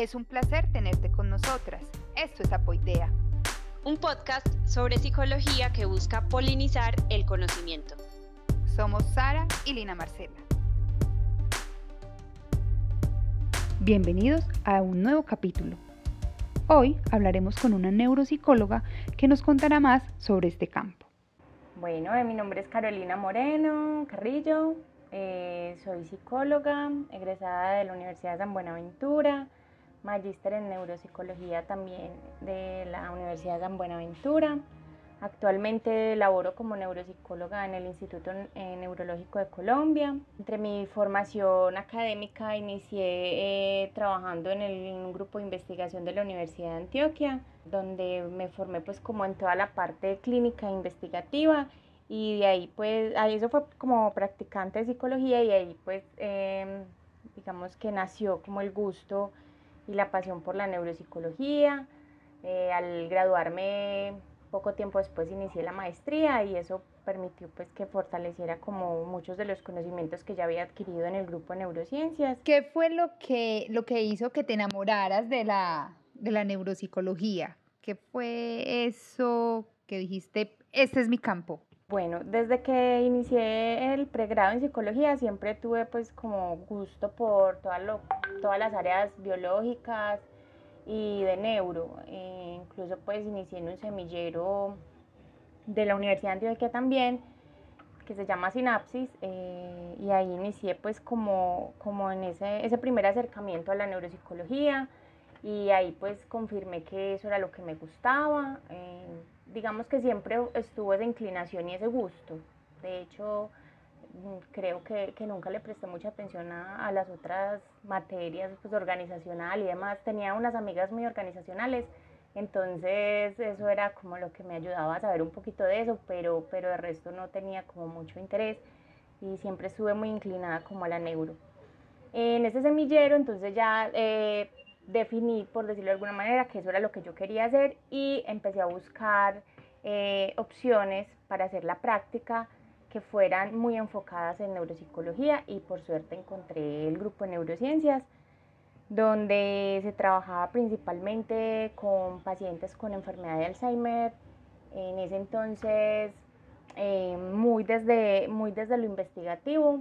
Es un placer tenerte con nosotras. Esto es Apoidea. Un podcast sobre psicología que busca polinizar el conocimiento. Somos Sara y Lina Marcela. Bienvenidos a un nuevo capítulo. Hoy hablaremos con una neuropsicóloga que nos contará más sobre este campo. Bueno, eh, mi nombre es Carolina Moreno Carrillo, eh, soy psicóloga, egresada de la Universidad de San Buenaventura, magíster en neuropsicología también de la Universidad de San Buenaventura. Actualmente laboro como neuropsicóloga en el Instituto Neurológico de Colombia. Entre mi formación académica inicié eh, trabajando en, el, un grupo de investigación de la Universidad de Antioquia, donde me formé pues como en toda la parte clínica e investigativa y de ahí pues, ahí eso fue como practicante de psicología y ahí pues em, digamos que nació como el gusto y la pasión por la neuropsicología. Eh, al graduarme poco tiempo después inicié la maestría y eso permitió pues que fortaleciera como muchos de los conocimientos que ya había adquirido en el grupo neurociencias. ¿Qué fue lo que, lo que hizo que te enamoraras de la, de la neuropsicología? ¿Qué fue eso que dijiste, este es mi campo? Bueno, desde que inicié el pregrado en psicología siempre tuve pues como gusto por todas las áreas biológicas, y de neuro. Eh, incluso pues inicié en un semillero de la Universidad de Antioquia también, que se llama Sinapsis, eh, y ahí inicié pues como, como en ese, ese primer acercamiento a la neuropsicología, y ahí pues confirmé que eso era lo que me gustaba. Eh, digamos que siempre estuvo esa inclinación y ese gusto. De hecho, creo que, que, nunca le presté mucha atención a, a las otras materias pues, organizacional y demás. Tenía unas amigas muy organizacionales, entonces eso era como lo que me ayudaba a saber un poquito de eso, pero, pero de resto no tenía como mucho interés y siempre estuve muy inclinada como a la neuro. En ese semillero entonces ya eh, definí, por decirlo de alguna manera, que eso era lo que yo quería hacer y empecé a buscar eh, opciones para hacer la práctica que fueran muy enfocadas en neuropsicología y por suerte encontré el grupo de neurociencias donde se trabajaba principalmente con pacientes con enfermedad de Alzheimer. En ese entonces, eh, muy, desde, muy desde lo investigativo,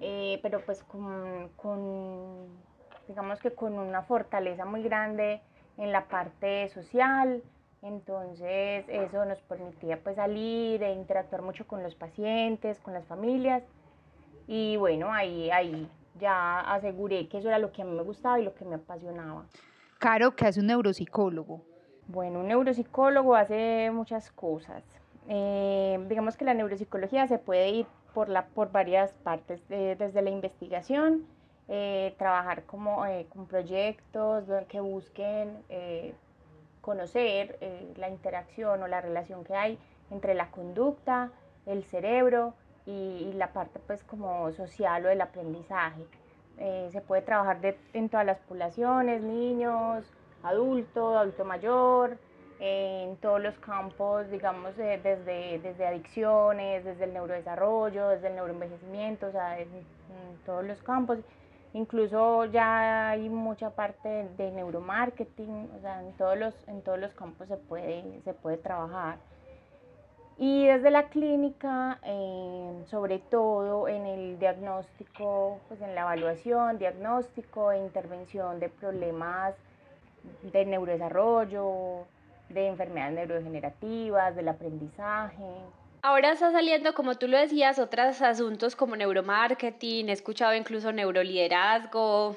eh, pero pues con, con, digamos que con una fortaleza muy grande en la parte social, entonces eso nos permitía pues salir e interactuar mucho con los pacientes, con las familias. Y bueno, ahí, ahí ya aseguré que eso era lo que a mí me gustaba y lo que me apasionaba. Caro, ¿qué hace un neuropsicólogo? Bueno, un neuropsicólogo hace muchas cosas. Eh, digamos que la neuropsicología se puede ir por, la, por varias partes, desde la investigación, eh, trabajar como, eh, con proyectos que busquen conocer eh, la interacción o la relación que hay entre la conducta, el cerebro y, la parte pues como social o del aprendizaje. Se puede trabajar en todas las poblaciones, niños, adultos, adulto mayor, en todos los campos, digamos, desde, desde adicciones, desde el neurodesarrollo, desde el neuroenvejecimiento, o sea, en todos los campos. Incluso ya hay mucha parte de neuromarketing, o sea, en todos los, en todos los campos se puede, se puede trabajar. Y desde la clínica, sobre todo en el diagnóstico, pues en la evaluación, diagnóstico e intervención de problemas de neurodesarrollo, de enfermedades neurodegenerativas, del aprendizaje, Ahora está saliendo, como tú lo decías, otros asuntos como neuromarketing, he escuchado incluso neuroliderazgo.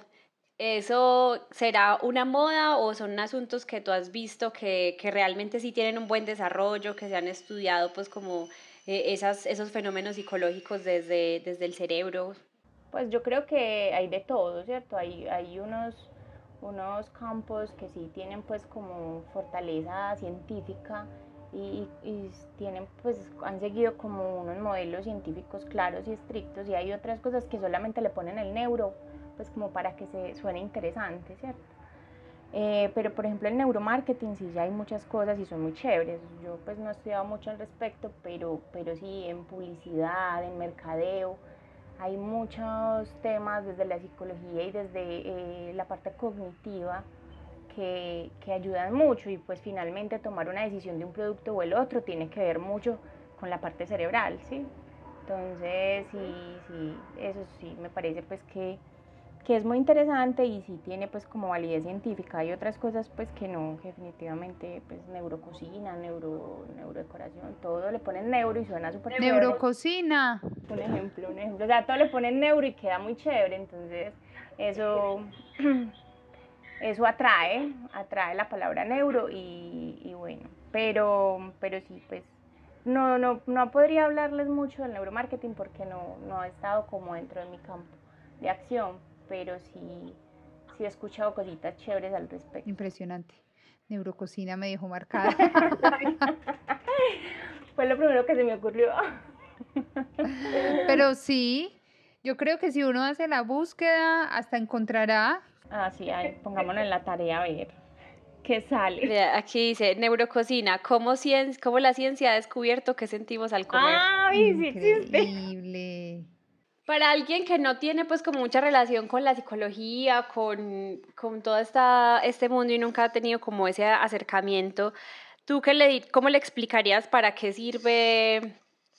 ¿Eso será una moda o son asuntos que tú has visto que, que realmente sí tienen un buen desarrollo, que se han estudiado pues como eh, esas, esos fenómenos psicológicos desde, desde el cerebro? Pues yo creo que hay de todo, ¿cierto? Hay, hay unos, unos campos que sí tienen pues como fortaleza científica y, tienen pues han seguido como unos modelos científicos claros y estrictos y hay otras cosas que solamente le ponen el neuro pues como para que se suene interesante, ¿cierto? Eh, pero por ejemplo el neuromarketing sí ya hay muchas cosas y son muy chéveres. Yo pues no he estudiado mucho al respecto, pero, pero sí en publicidad, en mercadeo, hay muchos temas desde la psicología y desde eh, la parte cognitiva que, que, ayudan mucho y pues finalmente tomar una decisión de un producto o el otro tiene que ver mucho con la parte cerebral, ¿sí? Entonces, sí, sí, eso sí, me parece pues que, que es muy interesante y sí tiene pues como validez científica. Hay otras cosas pues que no, que definitivamente pues neurococina, neuro, neurodecoración, todo le ponen neuro y suena súper Neurococina. Un ejemplo, un ejemplo. O sea, todo le ponen neuro y queda muy chévere, entonces eso, eso atrae, atrae la palabra neuro y, y bueno, pero, pero sí, pues no, no, no podría hablarles mucho del neuromarketing porque no, no he estado como dentro de mi campo de acción, pero sí, sí he escuchado cositas chéveres al respecto. Impresionante. Neurococina me dejó marcada. Fue lo primero que se me ocurrió. Pero sí, yo creo que si uno hace la búsqueda, hasta encontrará. Ah, sí, pongámonos en la tarea a ver qué sale. Aquí dice neurococina, ¿cómo, cómo la ciencia ha descubierto qué sentimos al comer. Ah, sí Increíble. Para alguien que no tiene pues como mucha relación con la psicología, con, con todo esta, este mundo y nunca ha tenido como ese acercamiento, ¿tú qué le, cómo le explicarías para qué sirve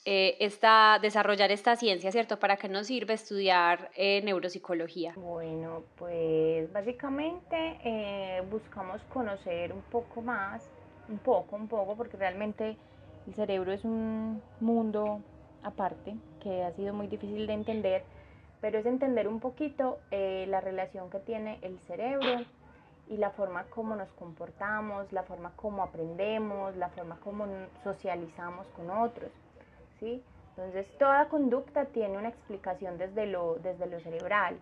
eh, esta, desarrollar esta ciencia, ¿cierto? ¿Para qué nos sirve estudiar eh, neuropsicología? Bueno, pues básicamente eh, buscamos conocer un poco más, un poco, un poco, porque realmente el cerebro es un mundo aparte que ha sido muy difícil de entender, pero es entender un poquito la relación que tiene el cerebro y la forma como nos comportamos, la forma como aprendemos, la forma como socializamos con otros. Entonces, toda conducta tiene una explicación desde lo, desde lo cerebral,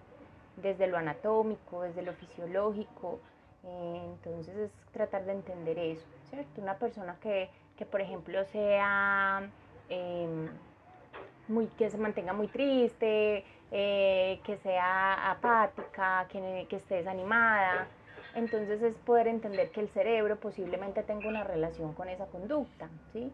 desde lo anatómico, desde lo fisiológico. Eh, entonces, es tratar de entender eso, ¿cierto? Una persona que, por ejemplo, sea... Em, muy, que se mantenga muy triste, eh, que sea apática, que, que, esté desanimada. Entonces es poder entender que el cerebro posiblemente tenga una relación con esa conducta, ¿sí?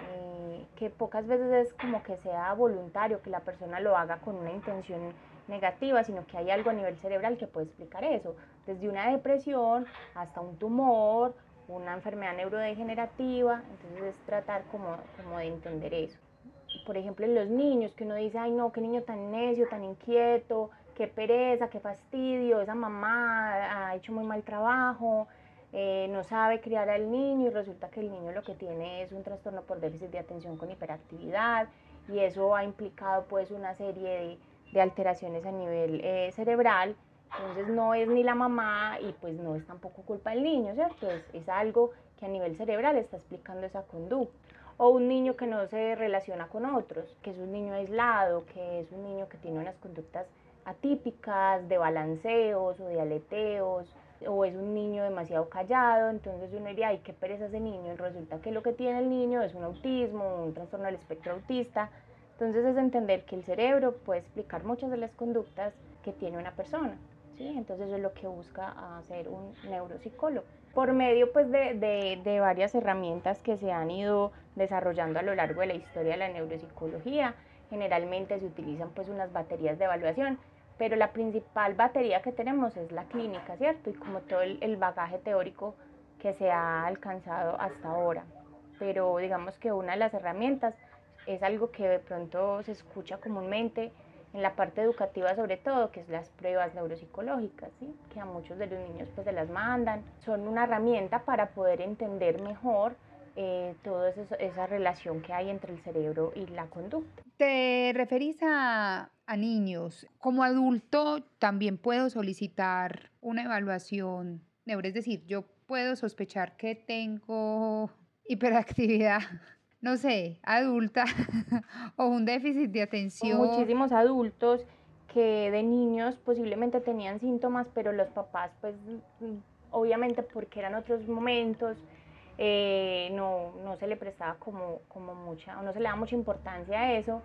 Eh, que pocas veces es como que sea voluntario, que la persona lo haga con una intención negativa, sino que hay algo a nivel cerebral que puede explicar eso, desde una depresión hasta un tumor, una enfermedad neurodegenerativa, entonces es tratar como, como de entender eso. Por ejemplo, en los niños, que uno dice, ay no, qué niño tan necio, tan inquieto, qué pereza, qué fastidio, esa mamá ha hecho muy mal trabajo, eh, no sabe criar al niño y resulta que el niño lo que tiene es un trastorno por déficit de atención con hiperactividad y eso ha implicado pues una serie de, alteraciones a nivel eh, cerebral. Entonces no es ni la mamá y pues no es tampoco culpa del niño, ¿cierto? Es, es algo que a nivel cerebral está explicando esa conducta. O un niño que no se relaciona con otros, que es un niño aislado, que es un niño que tiene unas conductas atípicas de balanceos o de aleteos o es un niño demasiado callado, entonces uno diría, ay, qué pereza ese niño, y resulta que lo que tiene el niño es un autismo, un trastorno del espectro autista, entonces es entender que el cerebro puede explicar muchas de las conductas que tiene una persona, ¿sí? Entonces eso es lo que busca hacer un neuropsicólogo. Por medio pues de, de, de varias herramientas que se han ido desarrollando a lo largo de la historia de la neuropsicología, generalmente se utilizan pues unas baterías de evaluación pero la principal batería que tenemos es la clínica, ¿cierto? Y como todo el, bagaje teórico que se ha alcanzado hasta ahora. Pero digamos que una de las herramientas es algo que de pronto se escucha comúnmente en la parte educativa sobre todo, que es las pruebas neuropsicológicas, ¿sí? que a muchos de los niños pues se las mandan. Son una herramienta para poder entender mejor eh, toda esa relación que hay entre el cerebro y la conducta. ¿Te referís a, a niños? Como adulto también puedo solicitar una evaluación neuro, es decir, yo puedo sospechar que tengo hiperactividad, no sé, adulta o un déficit de atención. muchísimos adultos que de niños posiblemente tenían síntomas, pero los papás pues obviamente porque eran otros momentos, eh, no, no, se le prestaba como, como mucha, o no se le da mucha importancia a eso.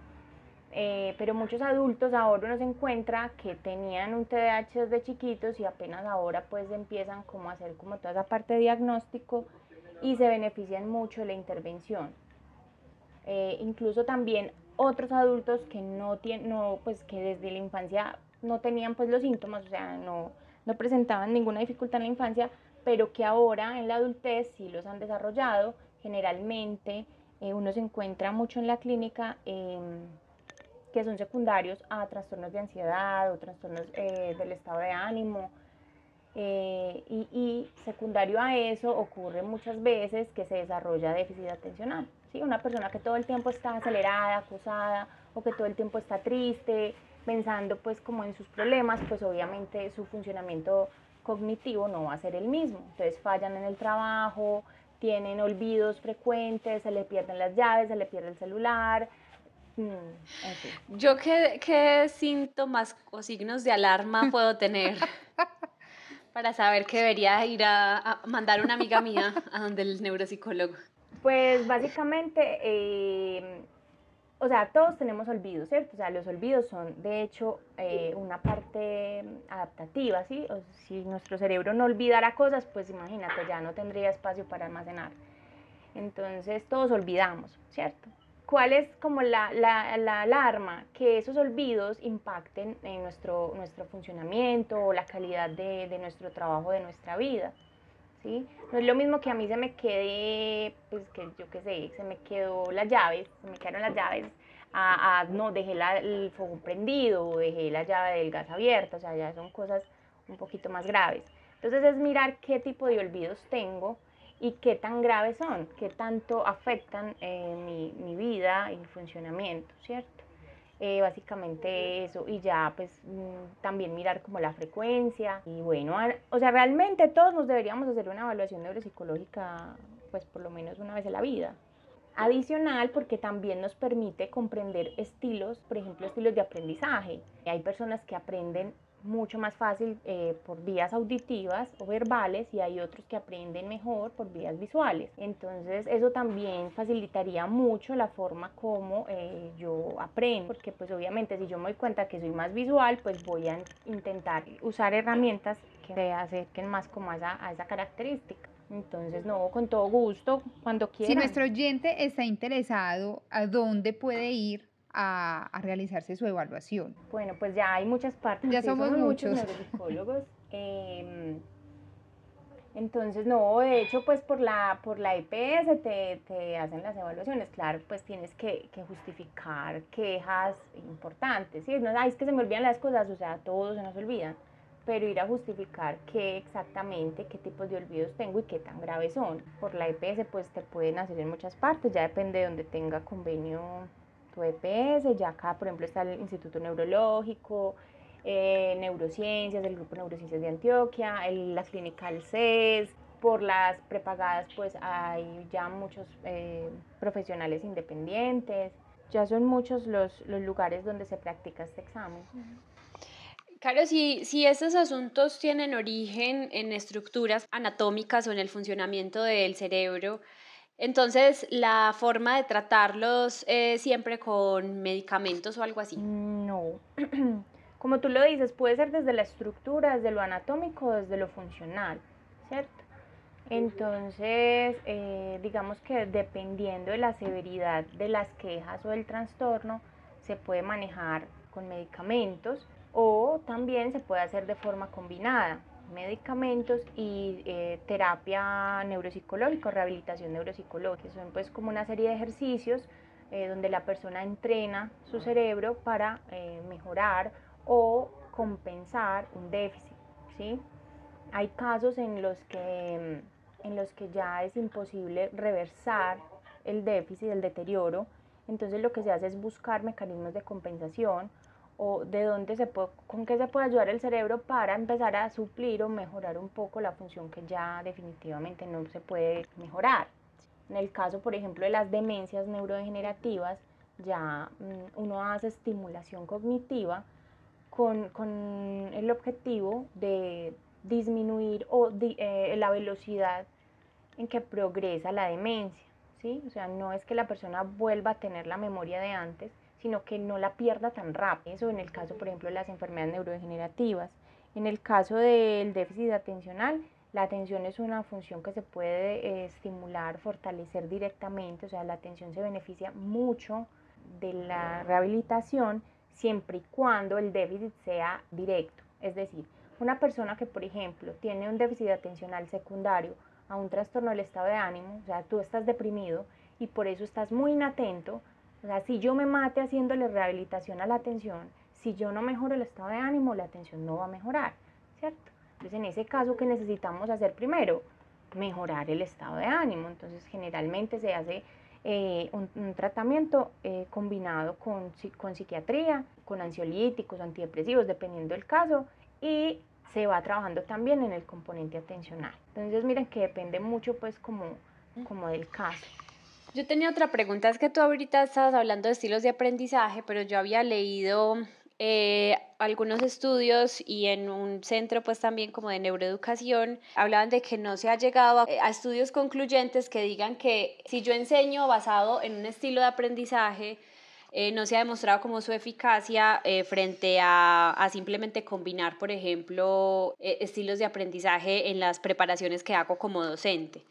Eh, pero muchos adultos ahora uno se encuentra que tenían un TDAH desde chiquitos y apenas ahora pues empiezan como a hacer como toda esa parte de diagnóstico y se benefician mucho de la intervención. Eh, incluso también otros adultos que no tienen, no, pues que desde la infancia no tenían pues los síntomas, o sea, no, no presentaban ninguna dificultad en la infancia, pero que ahora en la adultez sí los han desarrollado. Generalmente eh, uno se encuentra mucho en la clínica em, que son secundarios a trastornos de ansiedad o trastornos eh, del estado de ánimo. Eh, y, y, secundario a eso ocurre muchas veces que se desarrolla déficit atencional. ¿sí? Una persona que todo el tiempo está acelerada, acosada o que todo el tiempo está triste, pensando pues como en sus problemas, pues obviamente su funcionamiento cognitivo no va a ser el mismo. Entonces fallan en el trabajo, tienen olvidos frecuentes, se le pierden las llaves, se le pierde el celular. Mm, Yo qué, qué síntomas o signos de alarma puedo tener para saber que debería ir a, mandar una amiga mía a donde el neuropsicólogo. Pues básicamente eh, o sea, todos tenemos olvidos, ¿cierto? O sea, los olvidos son de hecho eh, una parte adaptativa, ¿sí? O si nuestro cerebro no olvidara cosas, pues imagínate, ya no tendría espacio para almacenar. Entonces, todos olvidamos, ¿cierto? ¿Cuál es como la, la, la alarma? Que esos olvidos impacten en nuestro, nuestro funcionamiento o la calidad de, de nuestro trabajo, de nuestra vida. ¿sí? No es lo mismo que a mí se me quede, pues que yo qué sé, se me quedó las llaves, se me quedaron las llaves, a, no, dejé el fuego prendido dejé la llave del gas abierta, o sea, ya son cosas un poquito más graves. Entonces es mirar qué tipo de olvidos tengo y qué tan graves son, qué tanto afectan eh, mi, mi vida y mi funcionamiento, ¿cierto? Eh, básicamente eso y ya pues mm, también mirar como la frecuencia y bueno, o sea, realmente todos nos deberíamos hacer una evaluación neuropsicológica pues por lo menos una vez en la vida. Adicional porque también nos permite comprender estilos, por ejemplo, estilos de aprendizaje. Hay personas que aprenden mucho más fácil eh, por vías auditivas o verbales y hay otros que aprenden mejor por vías visuales. Entonces eso también facilitaría mucho la forma como eh, yo aprendo, porque pues obviamente si yo me doy cuenta que soy más visual, pues voy a intentar usar herramientas que se acerquen más como a esa, a esa característica. Entonces, no, con todo gusto, cuando quieran. Si nuestro oyente está interesado, ¿a dónde puede ir a, realizarse su evaluación? Bueno, pues ya hay muchas partes. Ya somos, muchos. neuropsicólogos. Em, entonces, no, de hecho, pues por la, por la EPS te, te hacen las evaluaciones. Claro, pues tienes que, que justificar quejas importantes. ¿sí? No, es que se me olvidan las cosas, o sea, todos se nos olvidan. Pero ir a justificar qué exactamente, qué tipos de olvidos tengo y qué tan graves son. Por la EPS, pues te pueden hacer en muchas partes, ya depende de donde tenga convenio EPS, ya acá por ejemplo está el Instituto Neurológico, eh, Neurociencias, el Grupo Neurociencias de Antioquia, la Clínica del por las prepagadas pues hay ya muchos eh, profesionales independientes, ya son muchos los, los, lugares donde se practica este examen. Claro, si, si estos asuntos tienen origen en estructuras anatómicas o en el funcionamiento del cerebro, entonces, ¿la forma de tratarlos es siempre con medicamentos o algo así? No. Como tú lo dices, puede ser desde la estructura, desde lo anatómico, desde lo funcional, ¿cierto? Entonces, eh, digamos que dependiendo de la severidad de las quejas o del trastorno, se puede manejar con medicamentos o también se puede hacer de forma combinada medicamentos y eh, terapia neuropsicológica, rehabilitación neuropsicológica. Son pues como una serie de ejercicios eh, donde la persona entrena su cerebro para eh, mejorar o compensar un déficit. ¿sí? Hay casos en los, que, en los que ya es imposible reversar el déficit, el deterioro, entonces lo que se hace es buscar mecanismos de compensación o de dónde se puede, con qué se puede ayudar el cerebro para empezar a suplir o mejorar un poco la función que ya definitivamente no se puede mejorar. En el caso, por ejemplo, de las demencias neurodegenerativas, ya mm, uno hace estimulación cognitiva con, con el objetivo de disminuir o eh, la velocidad en que progresa la demencia. ¿sí? O sea, no es que la persona vuelva a tener la memoria de antes, sino que no la pierda tan rápido. Eso en el caso, por ejemplo, de las enfermedades neurodegenerativas. En el caso del déficit atencional, la atención es una función que se puede eh, estimular, fortalecer directamente, o sea, la atención se beneficia mucho de la rehabilitación siempre y cuando el déficit sea directo. Es decir, una persona que, por ejemplo, tiene un déficit atencional secundario a un trastorno del estado de ánimo, o sea, tú estás deprimido y por eso estás muy inatento, o sea, si yo me mate haciéndole rehabilitación a la atención, si yo no mejoro el estado de ánimo, la atención no va a mejorar, ¿cierto? Entonces, en ese caso, ¿qué necesitamos hacer primero? Mejorar el estado de ánimo. Entonces, generalmente se hace eh, un, tratamiento eh, combinado con, con psiquiatría, con ansiolíticos, antidepresivos, dependiendo del caso, y se va trabajando también en el componente atencional. Entonces, miren que depende mucho, pues, como, como del caso. Yo tenía otra pregunta, es que tú ahorita estabas hablando de estilos de aprendizaje, pero yo había leído eh, algunos estudios y en un centro pues también como de neuroeducación hablaban de que no se ha llegado a, a, estudios concluyentes que digan que si yo enseño basado en un estilo de aprendizaje eh, no se ha demostrado como su eficacia eh, frente a, a, simplemente combinar por ejemplo estilos de aprendizaje en las preparaciones que hago como docente.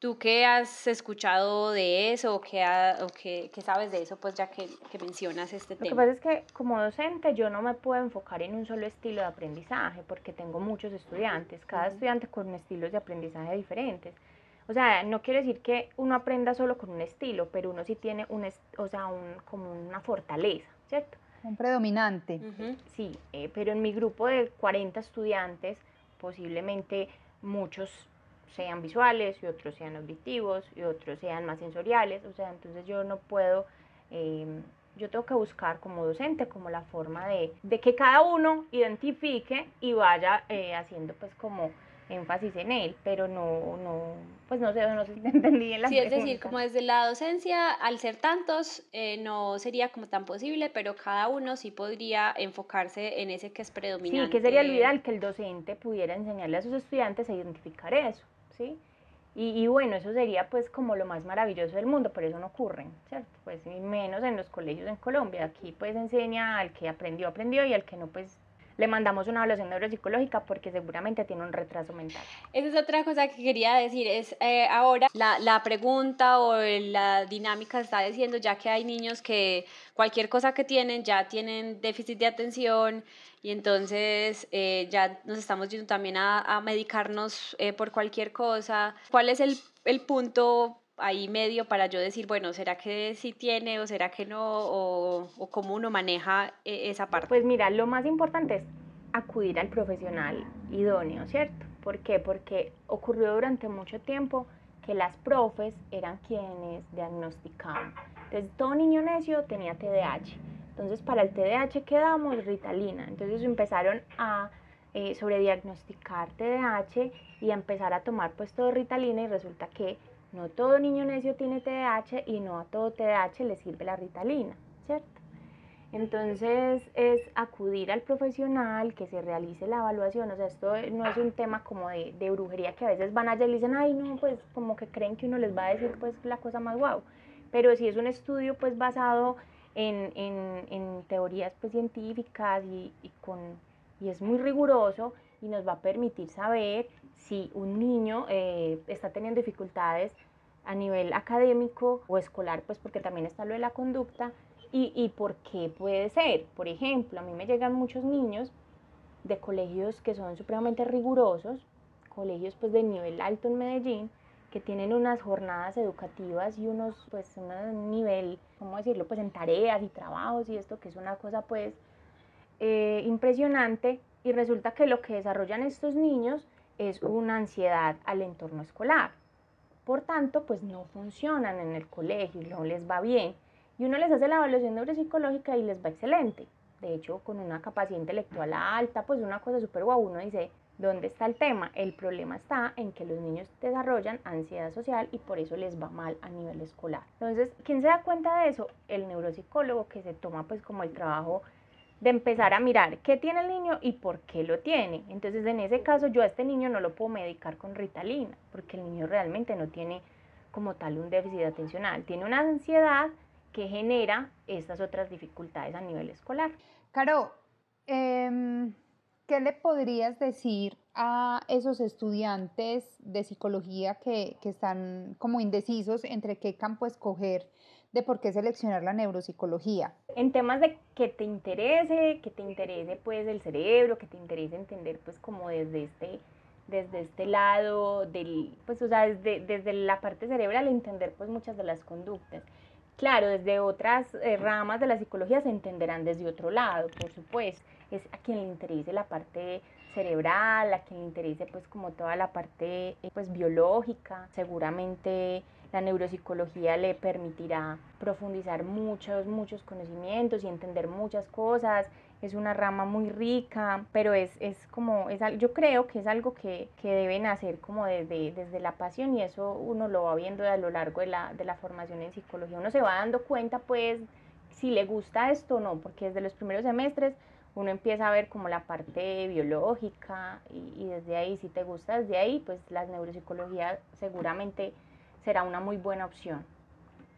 ¿Tú qué has escuchado de eso o qué, o qué, qué sabes de eso, pues ya que, que, mencionas este tema? Lo que pasa es que como docente yo no me puedo enfocar en un solo estilo de aprendizaje porque tengo muchos estudiantes, cada estudiante con estilos de aprendizaje diferentes. O sea, no quiere decir que uno aprenda solo con un estilo, pero uno sí tiene un, o sea, un, como una fortaleza, ¿cierto? Un predominante. Sí, eh, pero en mi grupo de 40 estudiantes, posiblemente muchos sean visuales y otros sean auditivos y otros sean más sensoriales, o sea, entonces yo no puedo, em, yo tengo que buscar como docente como la forma de, de que cada uno identifique y vaya eh, haciendo pues como énfasis en él, pero no, no, pues no sé, no sé si te entendí en la Sí, es decir, como desde la docencia, al ser tantos, eh, no sería como tan posible, pero cada uno sí podría enfocarse en ese que es predominante. Sí, que sería lo ideal que el docente pudiera enseñarle a sus estudiantes a identificar eso. Y, bueno, eso sería pues como lo más maravilloso del mundo, pero eso no ocurre, ¿cierto? Pues menos en los colegios en Colombia. Aquí pues enseña al que aprendió, aprendió y al que no pues le mandamos una evaluación neuropsicológica porque seguramente tiene un retraso mental. Esa es otra cosa que quería decir, es eh, ahora la, la, pregunta o la dinámica está diciendo ya que hay niños que cualquier cosa que tienen ya tienen déficit de atención, y entonces eh, ya nos estamos yendo también a, a medicarnos eh, por cualquier cosa. ¿Cuál es el, el, punto ahí medio para yo decir, bueno, ¿será que sí tiene o será que no? O, o cómo uno maneja eh, esa parte. Pues mira, lo más importante es acudir al profesional idóneo, ¿cierto? ¿Por qué? Porque ocurrió durante mucho tiempo que las profes eran quienes diagnosticaban. Entonces, todo niño necio tenía TDAH entonces, para el TDAH quedamos Ritalina. Entonces empezaron a eh, sobrediagnosticar TDAH y a empezar a tomar pues todo Ritalina y resulta que no todo niño necio tiene TDAH y no a todo TDAH le sirve la Ritalina, ¿cierto? Entonces es acudir al profesional, que se realice la evaluación, o sea, esto no es un tema como de, de brujería que a veces van allá y dicen, ay, no, pues como que creen que uno les va a decir pues la cosa más guau, pero si es un estudio pues basado en, en, en teorías pues, científicas y, y, con, y es muy riguroso y nos va a permitir saber si un niño eh, está teniendo dificultades a nivel académico o escolar, pues porque también está lo de la conducta y, y por qué puede ser. Por ejemplo, a mí me llegan muchos niños de colegios que son supremamente rigurosos, colegios pues de nivel alto en Medellín, que tienen unas jornadas educativas y unos, pues, un nivel, ¿cómo decirlo? Pues en tareas y trabajos y esto, que es una cosa, pues, eh, impresionante. Y resulta que lo que desarrollan estos niños es una ansiedad al entorno escolar. Por tanto, pues no funcionan en el colegio, no les va bien. Y uno les hace la evaluación neuropsicológica y les va excelente. De hecho, con una capacidad intelectual alta, pues una cosa súper guau. Uno dice, ¿Dónde está el tema? El problema está en que los niños desarrollan ansiedad social y por eso les va mal a nivel escolar. Entonces, ¿quién se da cuenta de eso? El neuropsicólogo que se toma pues como el trabajo de empezar a mirar qué tiene el niño y por qué lo tiene. Entonces, en ese caso, yo a este niño no lo puedo medicar con Ritalina, porque el niño realmente no tiene como tal un déficit atencional, tiene una ansiedad que genera estas otras dificultades a nivel escolar. Caro, eh, ¿Qué le podrías decir a esos estudiantes de psicología que, que, están como indecisos entre qué campo escoger de por qué seleccionar la neuropsicología. En temas de que te interese, que te interese pues el cerebro, que te interese entender pues como desde este desde este lado del pues o sea desde, desde la parte cerebral entender pues muchas de las conductas Claro, desde otras eh, ramas de la psicología se entenderán desde otro lado, por supuesto. Es a quien le interese la parte cerebral, a quien le interese pues como toda la parte eh, pues biológica. Seguramente la neuropsicología le permitirá profundizar muchos, muchos conocimientos y entender muchas cosas es una rama muy rica, pero es, es como, es, yo creo que es algo que, que deben hacer como desde, desde la pasión y eso uno lo va viendo a lo largo de la, de la formación en psicología. Uno se va dando cuenta pues si le gusta esto o no, porque desde los primeros semestres uno empieza a ver como la parte biológica y, y, desde ahí, si te gusta desde ahí, pues la neuropsicología seguramente será una muy buena opción.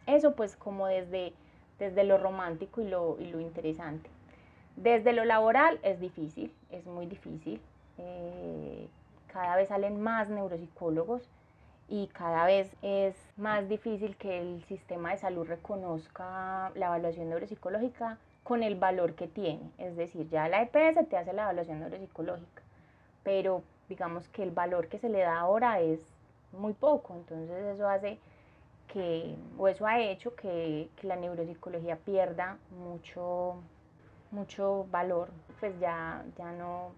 Eso pues como desde, desde lo romántico y lo, y lo interesante. Desde lo laboral es difícil, es muy difícil. Eh, cada vez salen más neuropsicólogos y cada vez es más difícil que el sistema de salud reconozca la evaluación neuropsicológica con el valor que tiene. Es decir, ya la EPS te hace la evaluación neuropsicológica, pero digamos que el valor que se le da ahora es muy poco, entonces eso hace que, o eso ha hecho que, que la neuropsicología pierda mucho, mucho valor, pues ya, ya no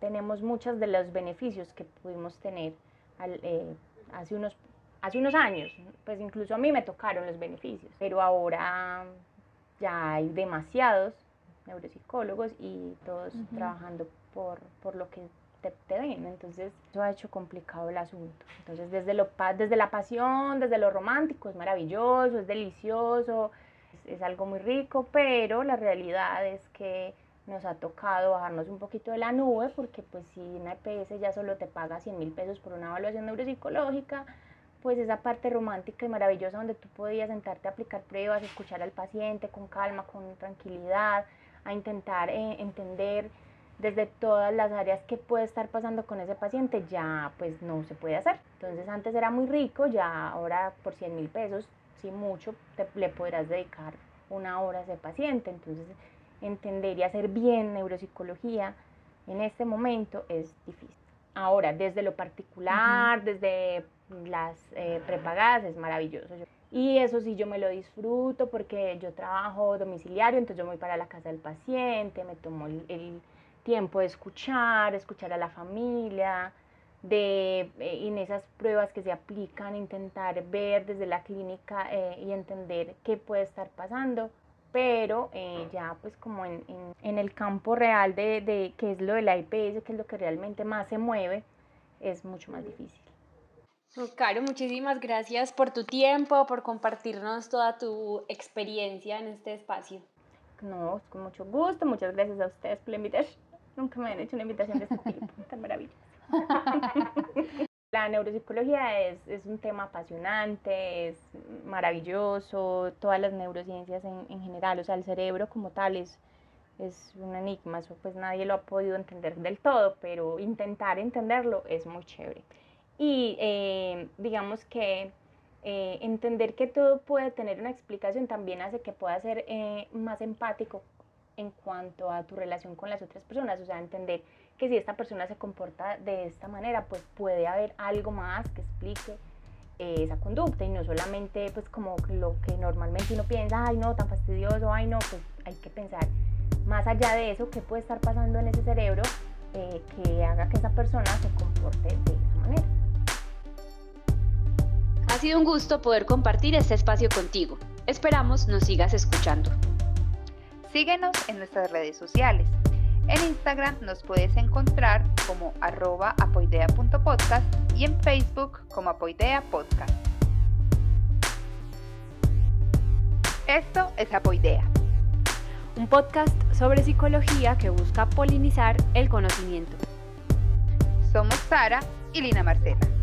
tenemos muchos de los beneficios que pudimos tener eh, hace, unos, hace unos años, pues incluso a mí me tocaron los beneficios, pero ahora ya hay demasiados neuropsicólogos y todos trabajando por, por lo que te, te, ven, entonces eso ha hecho complicado el asunto. Entonces desde, lo, desde la pasión, desde lo romántico, es maravilloso, es delicioso, es, algo muy rico, pero la realidad es que nos ha tocado bajarnos un poquito de la nube porque pues si una EPS ya solo te paga 100 mil pesos por una evaluación neuropsicológica, pues esa parte romántica y maravillosa donde tú podías sentarte a aplicar pruebas, escuchar al paciente con calma, con tranquilidad, a intentar eh, entender desde todas las áreas que puede estar pasando con ese paciente, ya pues no se puede hacer. Entonces antes era muy rico, ya ahora por 100 mil pesos mucho te, le podrás dedicar una hora a ese paciente. Entonces, entender y hacer bien neuropsicología en este momento es difícil. Ahora, desde lo particular, desde las eh, prepagadas, es maravilloso. Y eso sí, yo me lo disfruto porque yo trabajo domiciliario, entonces yo voy para la casa del paciente, me tomo el tiempo de escuchar, escuchar a la familia, de eh, en esas pruebas que se aplican, intentar ver desde la clínica eh, y entender qué puede estar pasando, pero eh, ya pues como en, en, el campo real de, de qué es lo de la IPS, que es lo que realmente más se mueve, es mucho más difícil. Caro, muchísimas gracias por tu tiempo, por compartirnos toda tu experiencia en este espacio. No, con mucho gusto, muchas gracias a ustedes por la invitación. Nunca me han hecho una invitación de este tipo, tan maravillosa. La neuropsicología es, es, un tema apasionante, es maravilloso, todas las neurociencias en, en, general, o sea, el cerebro como tal es, es un enigma, eso pues nadie lo ha podido entender del todo, pero intentar entenderlo es muy chévere. Y eh, digamos que eh, entender que todo puede tener una explicación también hace que pueda ser eh, más empático en cuanto a tu relación con las otras personas, o sea, entender que si esta persona se comporta de esta manera, pues puede haber algo más que explique eh, esa conducta y no solamente pues como lo que normalmente uno piensa, ay no, tan fastidioso, ay no, pues hay que pensar más allá de eso, qué puede estar pasando en ese cerebro eh, que haga que esa persona se comporte de esa manera. Ha sido un gusto poder compartir este espacio contigo. Esperamos nos sigas escuchando. Síguenos en nuestras redes sociales. En Instagram nos puedes encontrar como arroba apoidea.podcast y en Facebook como apoidea podcast. Esto es Apoidea. Un podcast sobre psicología que busca polinizar el conocimiento. Somos Sara y Lina Marcela.